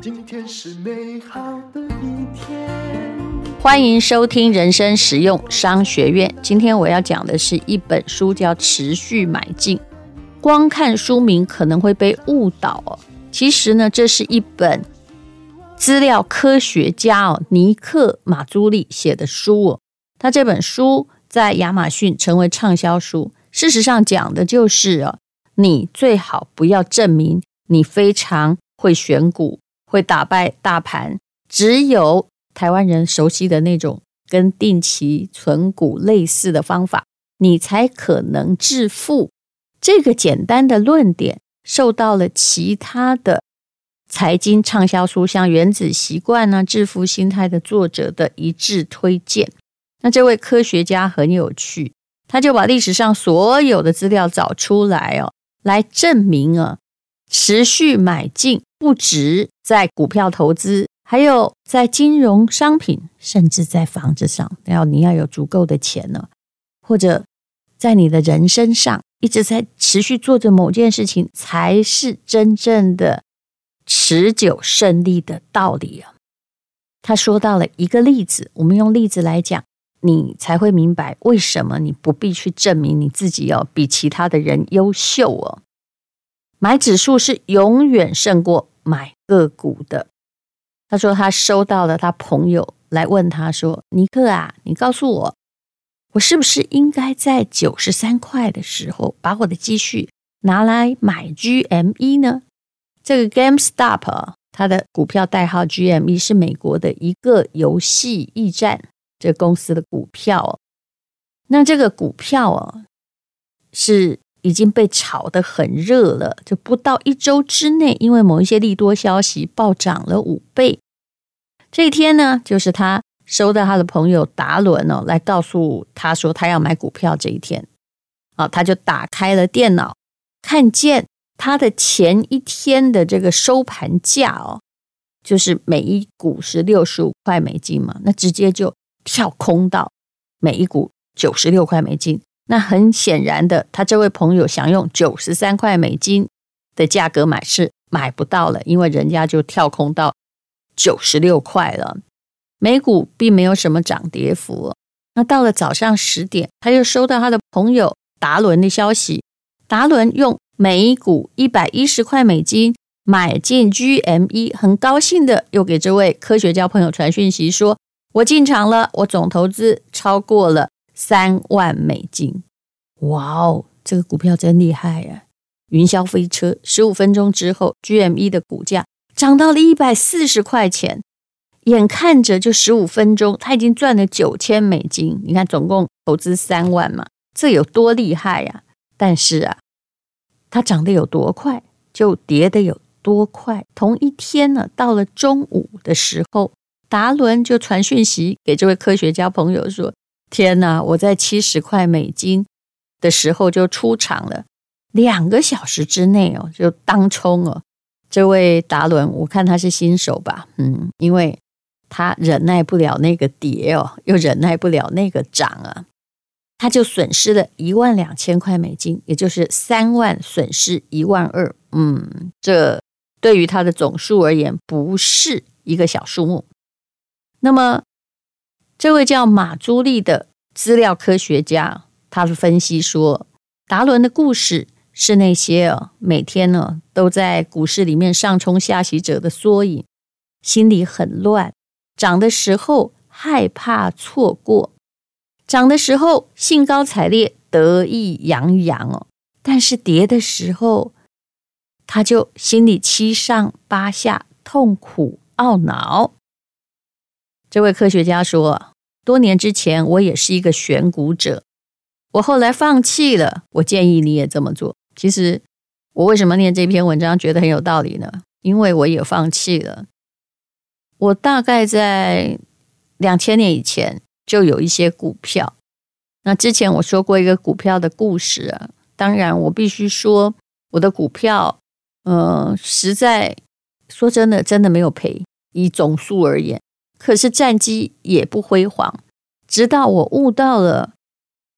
今天是美好的一天。欢迎收听人生实用商学院。今天我要讲的是一本书，叫《持续买进》。光看书名可能会被误导哦。其实呢，这是一本资料科学家哦尼克马朱利写的书哦。他这本书在亚马逊成为畅销书。事实上讲的就是哦，你最好不要证明你非常会选股、会打败大盘，只有台湾人熟悉的那种跟定期存股类似的方法，你才可能致富。这个简单的论点。受到了其他的财经畅销书，像《原子习惯》呢，《致富心态》的作者的一致推荐。那这位科学家很有趣，他就把历史上所有的资料找出来哦，来证明啊，持续买进不止在股票投资，还有在金融商品，甚至在房子上，要你要有足够的钱呢，或者在你的人生上。一直在持续做着某件事情，才是真正的持久胜利的道理啊！他说到了一个例子，我们用例子来讲，你才会明白为什么你不必去证明你自己要比其他的人优秀哦。买指数是永远胜过买个股的。他说他收到了他朋友来问他说：“尼克啊，你告诉我。”我是不是应该在九十三块的时候把我的积蓄拿来买 GME 呢？这个 GameStop 它的股票代号 GME 是美国的一个游戏驿站这公司的股票。那这个股票啊是已经被炒得很热了，就不到一周之内，因为某一些利多消息暴涨了五倍。这一天呢，就是他。收到他的朋友达伦哦，来告诉他说他要买股票这一天，啊，他就打开了电脑，看见他的前一天的这个收盘价哦，就是每一股是六十五块美金嘛，那直接就跳空到每一股九十六块美金。那很显然的，他这位朋友想用九十三块美金的价格买是买不到了，因为人家就跳空到九十六块了。美股并没有什么涨跌幅。那到了早上十点，他又收到他的朋友达伦的消息。达伦用每股一百一十块美金买进 GME，很高兴的又给这位科学家朋友传讯息说：“我进场了，我总投资超过了三万美金。”哇哦，这个股票真厉害呀！云霄飞车，十五分钟之后，GME 的股价涨到了一百四十块钱。眼看着就十五分钟，他已经赚了九千美金。你看，总共投资三万嘛，这有多厉害呀？但是啊，它涨得有多快，就跌得有多快。同一天呢，到了中午的时候，达伦就传讯息给这位科学家朋友说：“天哪，我在七十块美金的时候就出场了，两个小时之内哦，就当冲哦。”这位达伦，我看他是新手吧，嗯，因为。他忍耐不了那个跌哦，又忍耐不了那个涨啊，他就损失了一万两千块美金，也就是三万损失一万二。嗯，这对于他的总数而言不是一个小数目。那么，这位叫马朱利的资料科学家，他是分析说，达伦的故事是那些哦，每天呢都在股市里面上冲下洗者的缩影，心里很乱。涨的时候害怕错过，涨的时候兴高采烈、得意洋洋哦。但是跌的时候，他就心里七上八下、痛苦懊恼。这位科学家说：“多年之前，我也是一个选股者，我后来放弃了。我建议你也这么做。其实，我为什么念这篇文章觉得很有道理呢？因为我也放弃了。”我大概在两千年以前就有一些股票。那之前我说过一个股票的故事啊，当然我必须说我的股票，呃，实在说真的，真的没有赔，以总数而言。可是战绩也不辉煌。直到我悟到了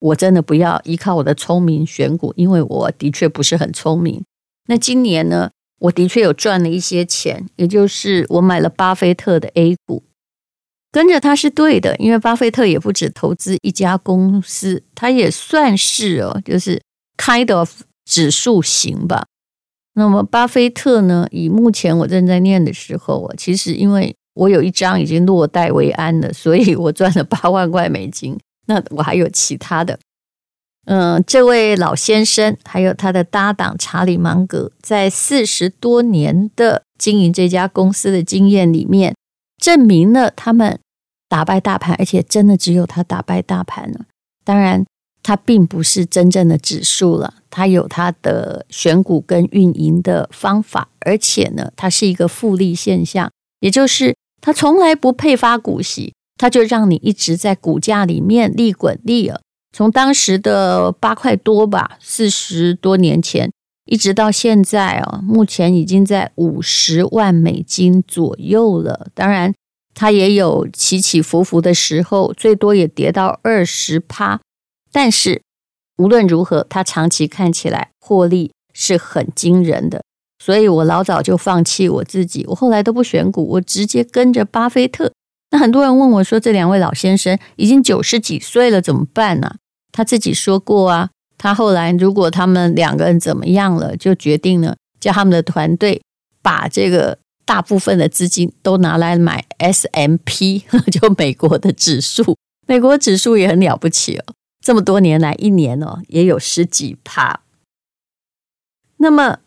我真的不要依靠我的聪明选股，因为我的确不是很聪明。那今年呢，我的确有赚了一些钱，也就是我买了巴菲特的 A 股，跟着他是对的，因为巴菲特也不止投资一家公司，他也算是哦，就是 kind of 指数型吧。那么巴菲特呢，以目前我正在念的时候啊，其实因为我有一张已经落袋为安了，所以我赚了 八万块美金。那我还有其他的，嗯，这位老先生还有他的搭档查理芒格，在四十多年的经营这家公司的经验里面，证明了他们打败大盘，而且真的只有他打败大盘了。当然，他并不是真正的指数了，他有他的选股跟运营的方法，而且呢，它是一个复利现象，也就是他从来不配发股息。他就让你一直在股价里面利滚利了，从当时的八块多吧，四十多年前，一直到现在啊，目前已经在五十万美金左右了。当然，它也有起起伏伏的时候，最多也跌到二十趴。但是无论如何，它长期看起来获利是很惊人的。所以我老早就放弃我自己，我后来都不选股，我直接跟着巴菲特。那很多人问我说：“这两位老先生已经九十几岁了，怎么办呢？”他自己说过啊，他后来如果他们两个人怎么样了，就决定了叫他们的团队把这个大部分的资金都拿来买 S M P，就美国的指数。美国指数也很了不起哦，这么多年来一年哦也有十几趴。那么。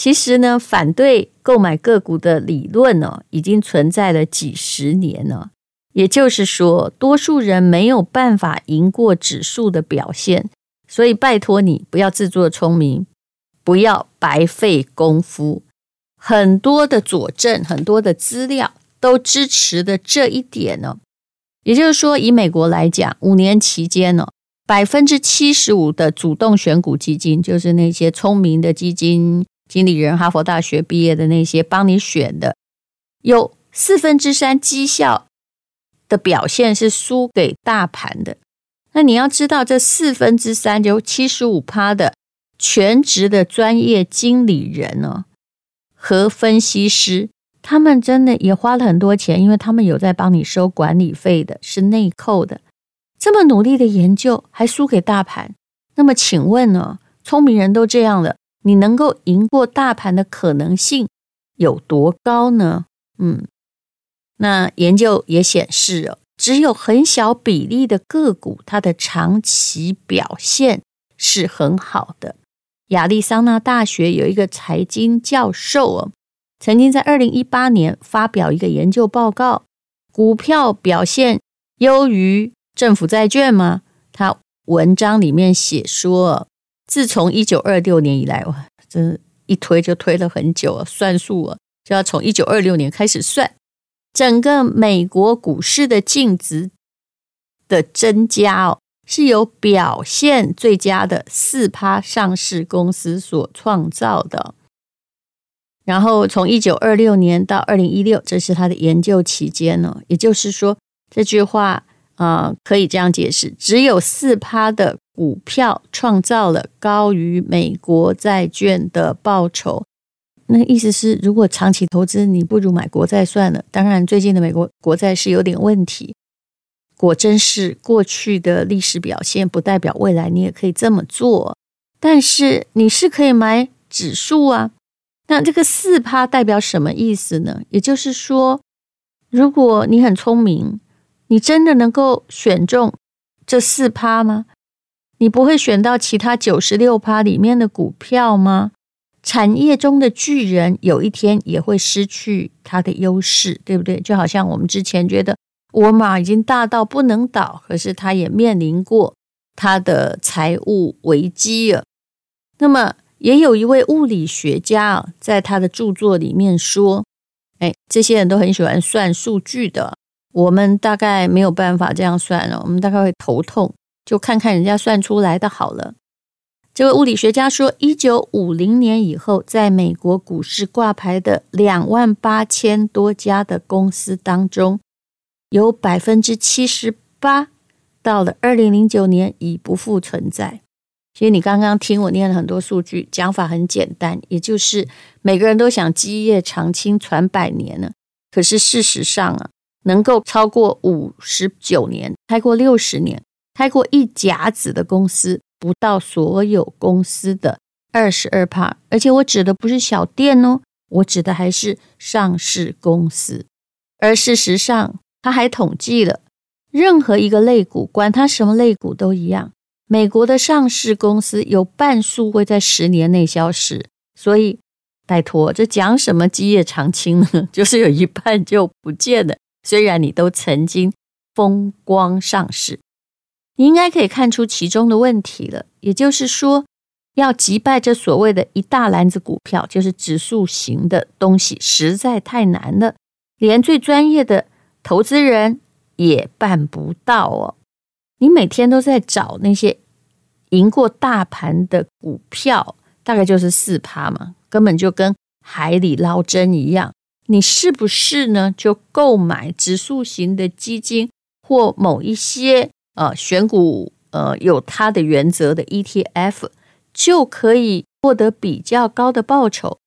其实呢，反对购买个股的理论呢，已经存在了几十年了。也就是说，多数人没有办法赢过指数的表现，所以拜托你不要自作聪明，不要白费功夫。很多的佐证，很多的资料都支持的这一点呢。也就是说，以美国来讲，五年期间呢，百分之七十五的主动选股基金，就是那些聪明的基金。经理人哈佛大学毕业的那些帮你选的，有四分之三绩效的表现是输给大盘的。那你要知道，这四分之三就七十五趴的全职的专业经理人呢，和分析师，他们真的也花了很多钱，因为他们有在帮你收管理费的，是内扣的。这么努力的研究，还输给大盘？那么请问呢？聪明人都这样了。你能够赢过大盘的可能性有多高呢？嗯，那研究也显示哦，只有很小比例的个股，它的长期表现是很好的。亚利桑那大学有一个财经教授哦，曾经在二零一八年发表一个研究报告，股票表现优于政府债券吗？他文章里面写说。自从一九二六年以来，哇，这一推就推了很久啊，算数啊，就要从一九二六年开始算，整个美国股市的净值的增加哦，是由表现最佳的四趴上市公司所创造的。然后从一九二六年到二零一六，这是他的研究期间呢，也就是说，这句话啊，可以这样解释：只有四趴的。股票创造了高于美国债券的报酬，那意思是，如果长期投资，你不如买国债算了。当然，最近的美国国债是有点问题。果真是过去的历史表现，不代表未来你也可以这么做。但是你是可以买指数啊。那这个四趴代表什么意思呢？也就是说，如果你很聪明，你真的能够选中这四趴吗？你不会选到其他九十六趴里面的股票吗？产业中的巨人有一天也会失去它的优势，对不对？就好像我们之前觉得沃尔玛已经大到不能倒，可是它也面临过它的财务危机了。那么，也有一位物理学家啊，在他的著作里面说：“哎，这些人都很喜欢算数据的，我们大概没有办法这样算了，我们大概会头痛。”就看看人家算出来的好了。这位物理学家说，一九五零年以后，在美国股市挂牌的两万八千多家的公司当中，有百分之七十八到了二零零九年已不复存在。其实你刚刚听我念了很多数据，讲法很简单，也就是每个人都想基业长青传百年呢。可是事实上啊，能够超过五十九年，超过六十年，开过一甲子的公司，不到所有公司的二十二趴。而且我指的不是小店哦，我指的还是上市公司。而事实上，他还统计了任何一个类股，管它什么类股都一样。美国的上市公司有半数会在十年内消失，所以拜托，这讲什么基业长青呢？就是有一半就不见了。虽然你都曾经风光上市，你应该可以看出其中的问题了。也就是说，要击败这所谓的一大篮子股票，就是指数型的东西，实在太难了，连最专业的投资人也办不到哦。你每天都在找那些赢过大盘的股票，大概就是四趴嘛，根本就跟海里捞针一样。你是不是呢？就购买指数型的基金或某一些呃选股呃有它的原则的 ETF，就可以获得比较高的报酬，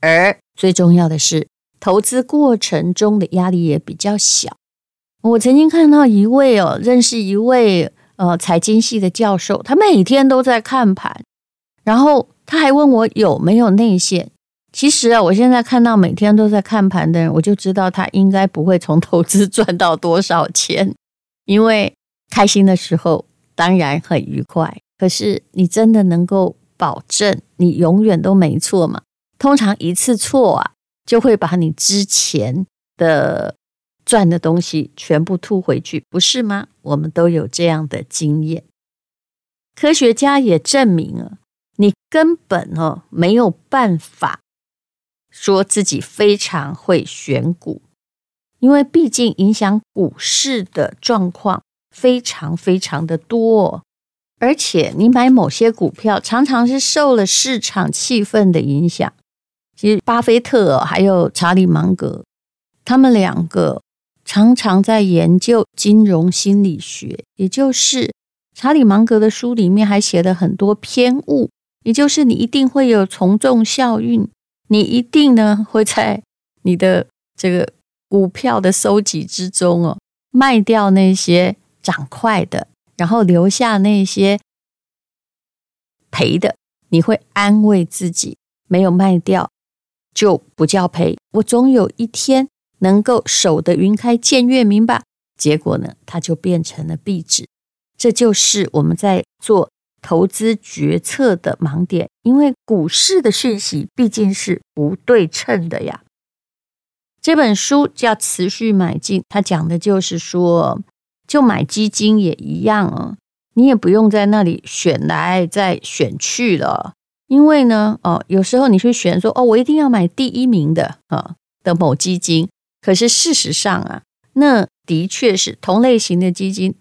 而最重要的是，投资过程中的压力也比较小。我曾经看到一位哦，认识一位呃财经系的教授，他每天都在看盘，然后他还问我有没有内线。其实啊，我现在看到每天都在看盘的人，我就知道他应该不会从投资 赚到多少钱，因为开心的时候当然很愉快，可是你真的能够保证你永远都没错吗？通常一次错啊，就会把你之前的。赚的东西全部吐回去，不是吗？我们都有这样的经验。科学家也证明了，你根本哦没有办法说自己非常会选股，因为毕竟影响股市的状况非常非常的多，而且你买某些股票常常是受了市场气氛的影响。其实，巴菲特还有查理芒格，他们两个。常常在研究金融心理学，也就是查理芒格的书里面还写了很多偏误，也就是你一定会有从众效应，你一定呢会在你的这个股票的收集之中哦，卖掉那些涨快的，然后留下那些赔的，你会安慰自己没有卖掉就不叫赔，我总有一天。能够守得云开见月明吧？结果呢，它就变成了壁纸。这就是我们在做投资决策的盲点，因为股市的讯息毕竟是不对称的呀。这本书叫《持续买进》，它讲的就是说，就买基金也一样啊，你也不用在那里选来再选去了，因为呢，哦，有时候你去选说，哦，我一定要买第一名的啊的某基金。可是事实上啊，那的确是同类型的基金，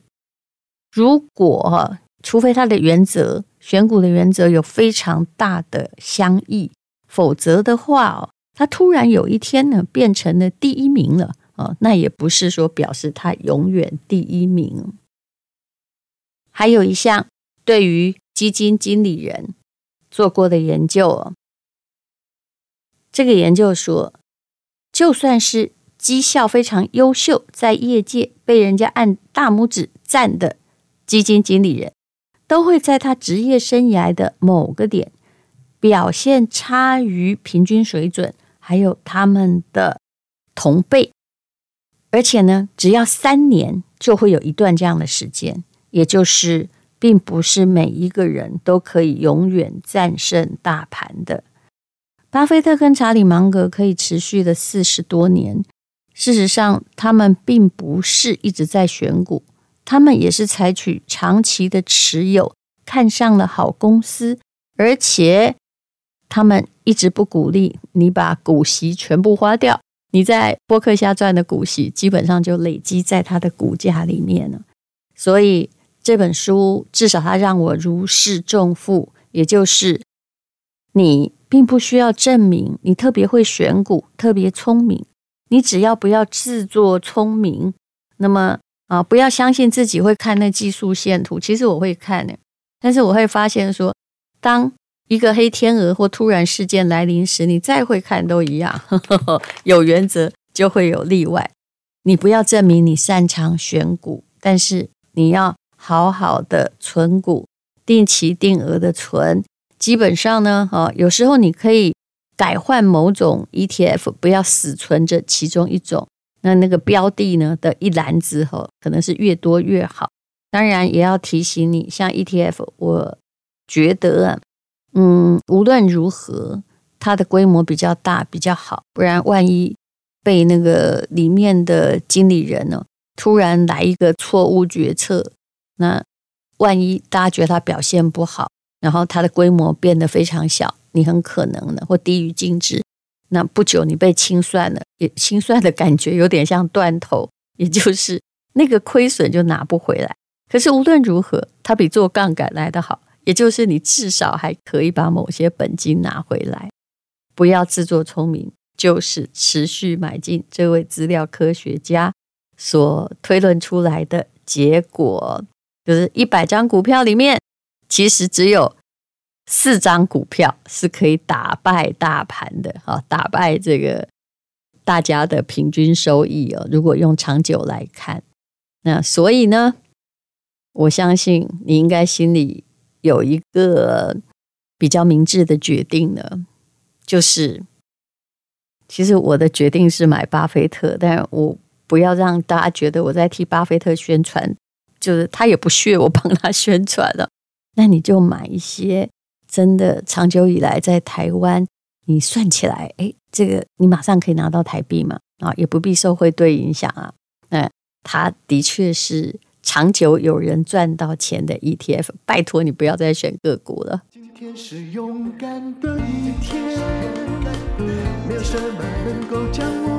如果哈，除非它的原则选股的原则有非常大的相异，否则的话哦，它突然有一天呢变成了第一名了。啊，那也不是说表示他永远第一名。还有一项对于基金经理人做过的研究，这个研究说，就算是绩效非常优秀，在业界被人家按大拇指赞的基金经理人，都会在他职业生涯的某个点表现差于平均水准，还有他们的同辈。而且呢，只要三年就会有一段这样的时间，也就是并不是每一个人都可以永远战胜大盘的。巴菲特跟查理芒格可以持续的四十多年。事实上，他们并不是一直在选股，他们也是采取长期的持有，看上了好公司，而且他们一直不鼓励你把股息全部花掉。你在波克夏赚的股息，基本上就累积在他的股价里面了。所以这本书至少它让我如释重负，也就是你并不需要证明你特别会选股，特别聪明。你只要不要自作聪明，那么啊，不要相信自己会看那技术线图。其实我会看的，但是我会发现说，当一个黑天鹅或突然事件来临时，你再会看都一样。有原则就会有例外。你不要证明你擅长选股，但是你要好好的存股，定期定额的存。基本上呢，哦，有时候你可以改换某种 ETF，不要死存着其中一种。那那个标的呢的一篮子哦，可能是越多越好。当然也要提醒你，像 ETF，我觉得啊，嗯，无论如何，它的规模比较大比较好，不然万一。被那个里面的经理人呢，突然来一个错误决策，那万一大家觉得他表现不好，然后他的规模变得非常小，你很可能呢或低于净值，那不久你被清算了，也清算的感觉有点像断头，也就是那个亏损就拿不回来。可是无论如何，它比做杠杆来得好，也就是你至少还可以把某些本金拿回来，不要自作聪明。就是持续买进，这位资料科学家所推论出来的结果，就是一百张股票里面，其实只有四张股票是可以打败大盘的，哈，打败这个大家的平均收益哦。如果用长久来看，那所以呢，我相信你应该心里有一个比较明智的决定呢，就是。其实我的决定是买巴菲特，但我不要让大家觉得我在替巴菲特宣传，就是他也不屑我帮他宣传了。那你就买一些真的长久以来在台湾，你算起来，哎，这个你马上可以拿到台币嘛，啊，也不必受汇兑影响啊。那他的确是长久有人赚到钱的 ETF，拜托你不要再选个股了。今天是勇敢的一天。没有什么能够将我